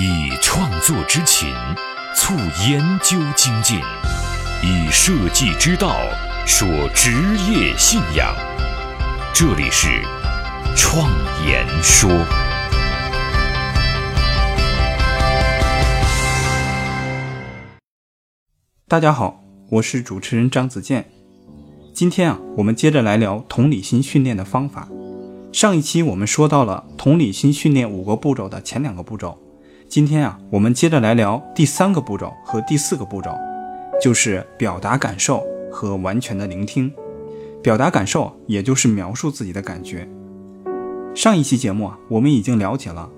以创作之情促研究精进，以设计之道说职业信仰。这里是创言说。大家好，我是主持人张子健。今天啊，我们接着来聊同理心训练的方法。上一期我们说到了同理心训练五个步骤的前两个步骤。今天啊，我们接着来聊第三个步骤和第四个步骤，就是表达感受和完全的聆听。表达感受，也就是描述自己的感觉。上一期节目啊，我们已经了解了，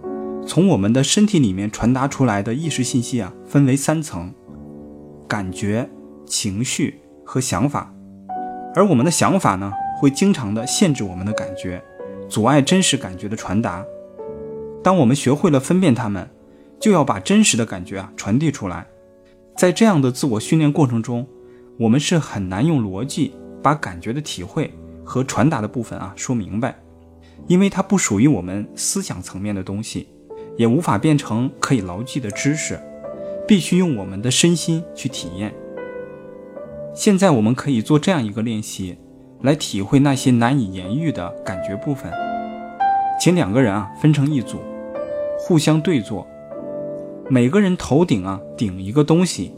从我们的身体里面传达出来的意识信息啊，分为三层：感觉、情绪和想法。而我们的想法呢，会经常的限制我们的感觉，阻碍真实感觉的传达。当我们学会了分辨它们。就要把真实的感觉啊传递出来，在这样的自我训练过程中，我们是很难用逻辑把感觉的体会和传达的部分啊说明白，因为它不属于我们思想层面的东西，也无法变成可以牢记的知识，必须用我们的身心去体验。现在我们可以做这样一个练习，来体会那些难以言喻的感觉部分。请两个人啊分成一组，互相对坐。每个人头顶啊顶一个东西，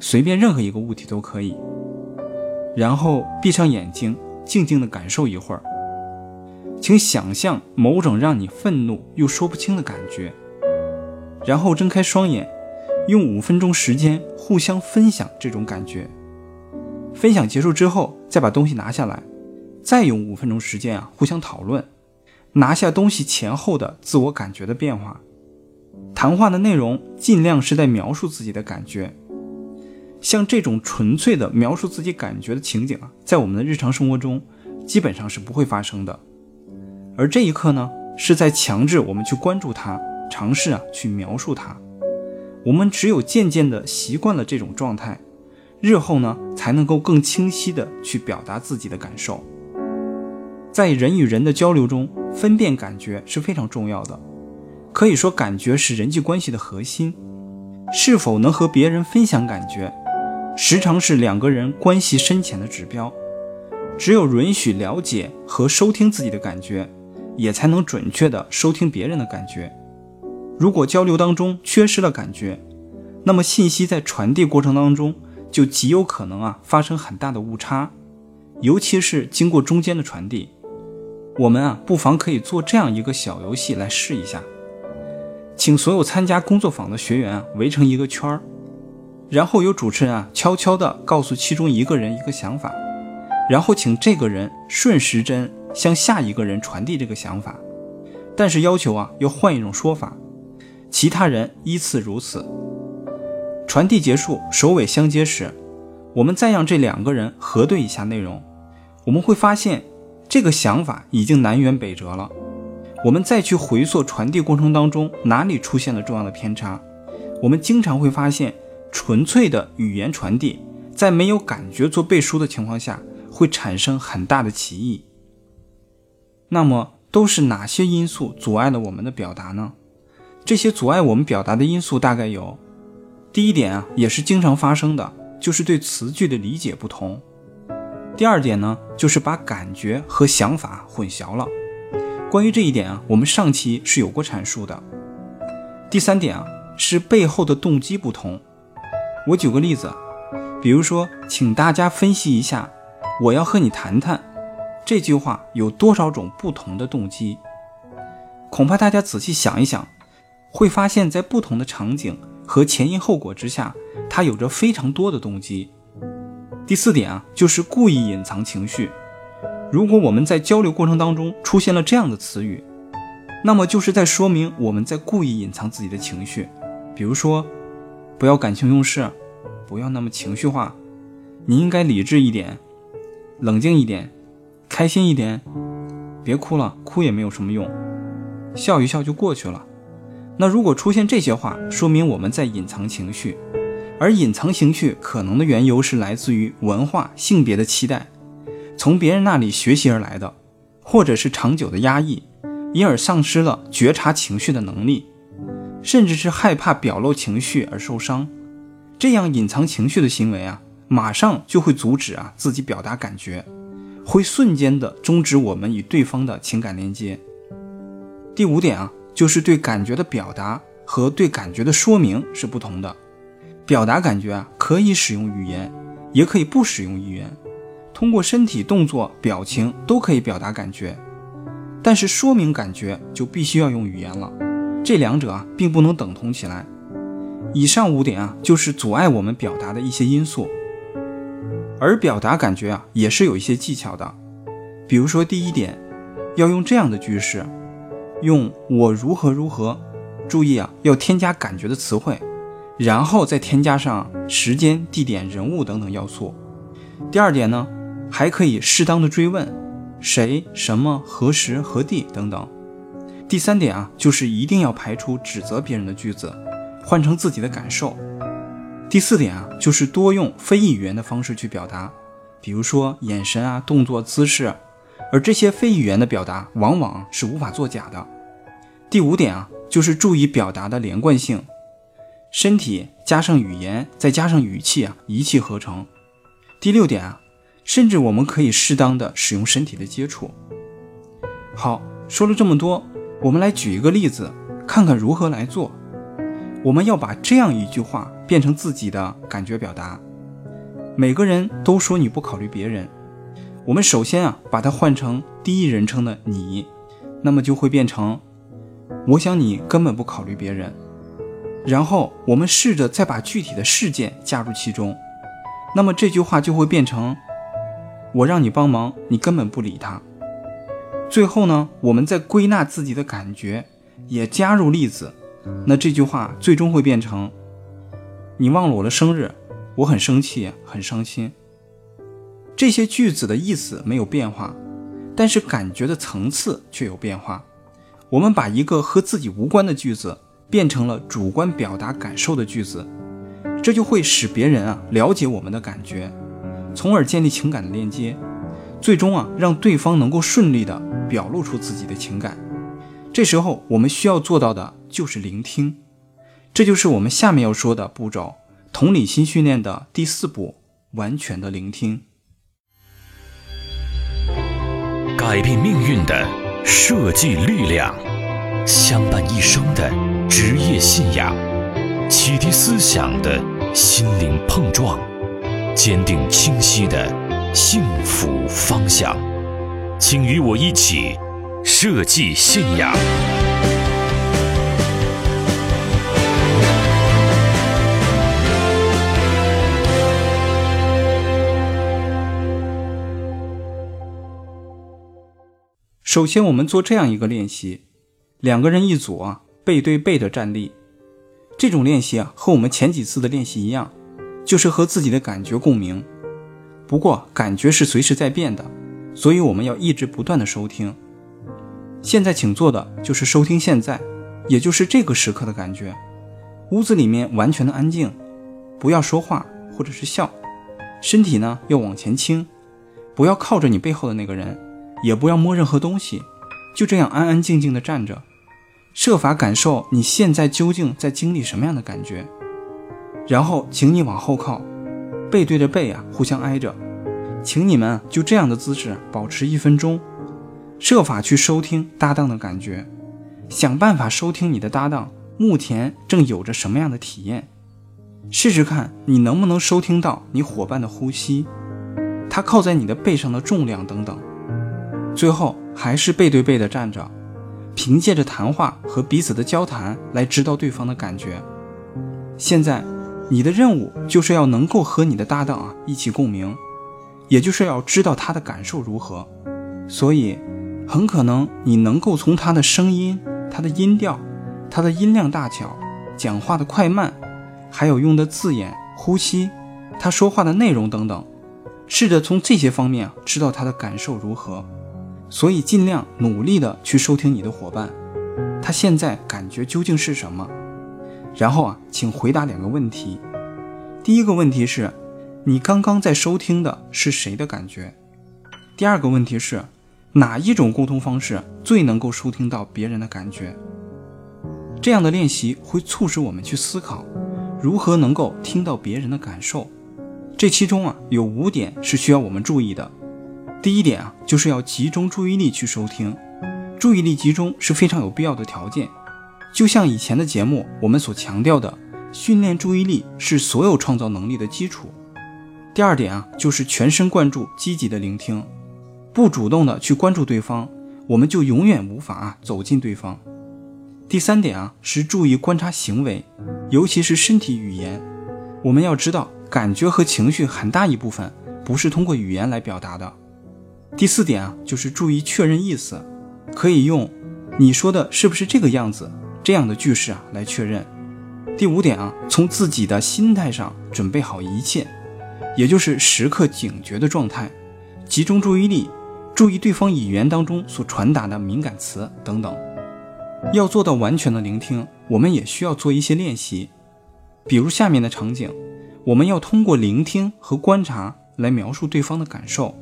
随便任何一个物体都可以。然后闭上眼睛，静静的感受一会儿。请想象某种让你愤怒又说不清的感觉。然后睁开双眼，用五分钟时间互相分享这种感觉。分享结束之后，再把东西拿下来，再用五分钟时间啊互相讨论，拿下东西前后的自我感觉的变化。谈话的内容尽量是在描述自己的感觉，像这种纯粹的描述自己感觉的情景啊，在我们的日常生活中基本上是不会发生的。而这一刻呢，是在强制我们去关注它，尝试啊去描述它。我们只有渐渐的习惯了这种状态，日后呢才能够更清晰的去表达自己的感受。在人与人的交流中，分辨感觉是非常重要的。可以说，感觉是人际关系的核心。是否能和别人分享感觉，时常是两个人关系深浅的指标。只有允许了解和收听自己的感觉，也才能准确地收听别人的感觉。如果交流当中缺失了感觉，那么信息在传递过程当中就极有可能啊发生很大的误差，尤其是经过中间的传递。我们啊不妨可以做这样一个小游戏来试一下。请所有参加工作坊的学员围成一个圈儿，然后由主持人啊悄悄地告诉其中一个人一个想法，然后请这个人顺时针向下一个人传递这个想法，但是要求啊要换一种说法，其他人依次如此。传递结束，首尾相接时，我们再让这两个人核对一下内容，我们会发现这个想法已经南辕北辙了。我们再去回溯传递过程当中哪里出现了重要的偏差，我们经常会发现，纯粹的语言传递在没有感觉做背书的情况下，会产生很大的歧义。那么都是哪些因素阻碍了我们的表达呢？这些阻碍我们表达的因素大概有：第一点啊，也是经常发生的，就是对词句的理解不同；第二点呢，就是把感觉和想法混淆了。关于这一点啊，我们上期是有过阐述的。第三点啊，是背后的动机不同。我举个例子，比如说，请大家分析一下“我要和你谈谈”这句话有多少种不同的动机。恐怕大家仔细想一想，会发现，在不同的场景和前因后果之下，它有着非常多的动机。第四点啊，就是故意隐藏情绪。如果我们在交流过程当中出现了这样的词语，那么就是在说明我们在故意隐藏自己的情绪。比如说，不要感情用事，不要那么情绪化，你应该理智一点，冷静一点，开心一点，别哭了，哭也没有什么用，笑一笑就过去了。那如果出现这些话，说明我们在隐藏情绪，而隐藏情绪可能的缘由是来自于文化、性别的期待。从别人那里学习而来的，或者是长久的压抑，因而丧失了觉察情绪的能力。甚至是害怕表露情绪而受伤。这样隐藏情绪的行为啊，马上就会阻止啊自己表达感觉，会瞬间的终止我们与对方的情感连接。第五点啊，就是对感觉的表达和对感觉的说明是不同的。表达感觉啊，可以使用语言，也可以不使用语言，通过身体动作、表情都可以表达感觉。但是说明感觉就必须要用语言了，这两者啊并不能等同起来。以上五点啊，就是阻碍我们表达的一些因素。而表达感觉啊，也是有一些技巧的。比如说第一点，要用这样的句式，用我如何如何，注意啊，要添加感觉的词汇。然后再添加上时间、地点、人物等等要素。第二点呢，还可以适当的追问谁、什么、何时、何地等等。第三点啊，就是一定要排除指责别人的句子，换成自己的感受。第四点啊，就是多用非语言的方式去表达，比如说眼神啊、动作、姿势，而这些非语言的表达往往是无法作假的。第五点啊，就是注意表达的连贯性。身体加上语言，再加上语气啊，一气呵成。第六点啊，甚至我们可以适当的使用身体的接触。好，说了这么多，我们来举一个例子，看看如何来做。我们要把这样一句话变成自己的感觉表达。每个人都说你不考虑别人，我们首先啊，把它换成第一人称的你，那么就会变成，我想你根本不考虑别人。然后我们试着再把具体的事件加入其中，那么这句话就会变成：我让你帮忙，你根本不理他。最后呢，我们再归纳自己的感觉，也加入例子，那这句话最终会变成：你忘了我的生日，我很生气，很伤心。这些句子的意思没有变化，但是感觉的层次却有变化。我们把一个和自己无关的句子。变成了主观表达感受的句子，这就会使别人啊了解我们的感觉，从而建立情感的链接，最终啊让对方能够顺利的表露出自己的情感。这时候我们需要做到的就是聆听，这就是我们下面要说的步骤——同理心训练的第四步：完全的聆听。改变命运的设计力量，相伴一生的。职业信仰，启迪思想的心灵碰撞，坚定清晰的幸福方向。请与我一起设计信仰。首先，我们做这样一个练习：两个人一组啊。背对背的站立，这种练习啊，和我们前几次的练习一样，就是和自己的感觉共鸣。不过感觉是随时在变的，所以我们要一直不断的收听。现在请做的就是收听现在，也就是这个时刻的感觉。屋子里面完全的安静，不要说话或者是笑，身体呢要往前倾，不要靠着你背后的那个人，也不要摸任何东西，就这样安安静静的站着。设法感受你现在究竟在经历什么样的感觉，然后请你往后靠，背对着背啊，互相挨着，请你们就这样的姿势保持一分钟，设法去收听搭档的感觉，想办法收听你的搭档目前正有着什么样的体验，试试看你能不能收听到你伙伴的呼吸，他靠在你的背上的重量等等，最后还是背对背的站着。凭借着谈话和彼此的交谈来知道对方的感觉。现在，你的任务就是要能够和你的搭档啊一起共鸣，也就是要知道他的感受如何。所以，很可能你能够从他的声音、他的音调、他的音量大小、讲话的快慢，还有用的字眼、呼吸、他说话的内容等等，试着从这些方面知道他的感受如何。所以，尽量努力的去收听你的伙伴，他现在感觉究竟是什么？然后啊，请回答两个问题。第一个问题是，你刚刚在收听的是谁的感觉？第二个问题是，哪一种沟通方式最能够收听到别人的感觉？这样的练习会促使我们去思考，如何能够听到别人的感受。这其中啊，有五点是需要我们注意的。第一点啊，就是要集中注意力去收听，注意力集中是非常有必要的条件。就像以前的节目我们所强调的，训练注意力是所有创造能力的基础。第二点啊，就是全神贯注、积极的聆听，不主动的去关注对方，我们就永远无法走进对方。第三点啊，是注意观察行为，尤其是身体语言。我们要知道，感觉和情绪很大一部分不是通过语言来表达的。第四点啊，就是注意确认意思，可以用“你说的是不是这个样子”这样的句式啊来确认。第五点啊，从自己的心态上准备好一切。也就是时刻警觉的状态，集中注意力，注意对方语言当中所传达的敏感词等等。要做到完全的聆听，我们也需要做一些练习。比如下面的场景，我们要通过聆听和观察来描述对方的感受。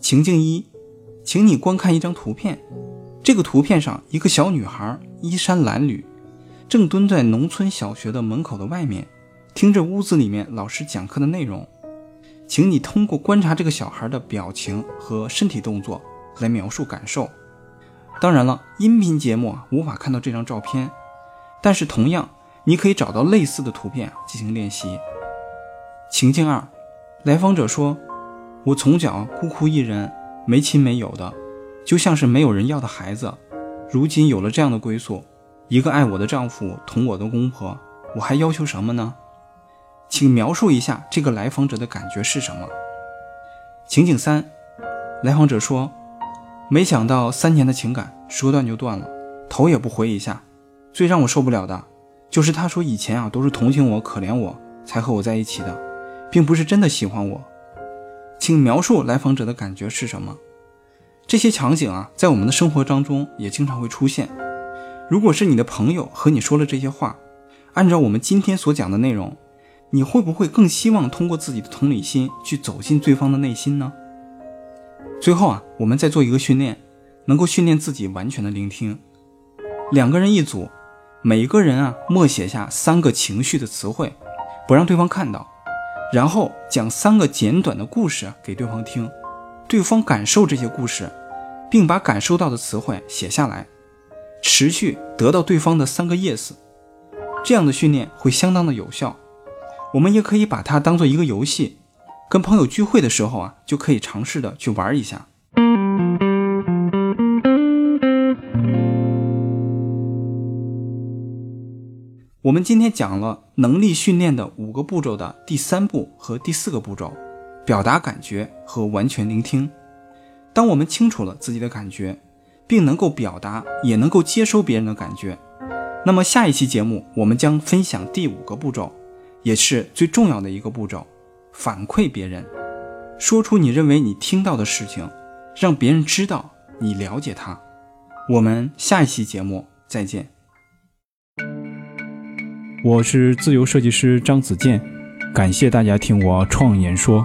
情境一，请你观看一张图片，这个图片上一个小女孩衣衫褴褛，正蹲在农村小学的门口的外面。听着屋子里面老师讲课的内容，请你通过观察这个小孩的表情和身体动作来描述感受。当然了，音频节目啊无法看到这张照片，但是同样你可以找到类似的图片进行练习。情境二，来访者说：“我从小孤苦一人，没亲没友的，就像是没有人要的孩子。如今有了这样的归宿，一个爱我的丈夫，同我的公婆，我还要求什么呢？”请描述一下这个来访者的感觉是什么？情景三，来访者说：“没想到三年的情感说断就断了，头也不回一下。最让我受不了的，就是他说以前啊都是同情我、可怜我才和我在一起的，并不是真的喜欢我。”请描述来访者的感觉是什么？这些场景啊，在我们的生活当中也经常会出现。如果是你的朋友和你说了这些话，按照我们今天所讲的内容。你会不会更希望通过自己的同理心去走进对方的内心呢？最后啊，我们再做一个训练，能够训练自己完全的聆听。两个人一组，每个人啊默写下三个情绪的词汇，不让对方看到，然后讲三个简短的故事给对方听，对方感受这些故事，并把感受到的词汇写下来，持续得到对方的三个 yes，这样的训练会相当的有效。我们也可以把它当做一个游戏，跟朋友聚会的时候啊，就可以尝试的去玩一下。我们今天讲了能力训练的五个步骤的第三步和第四个步骤，表达感觉和完全聆听。当我们清楚了自己的感觉，并能够表达，也能够接收别人的感觉，那么下一期节目我们将分享第五个步骤。也是最重要的一个步骤，反馈别人，说出你认为你听到的事情，让别人知道你了解他。我们下一期节目再见。我是自由设计师张子健，感谢大家听我创言说。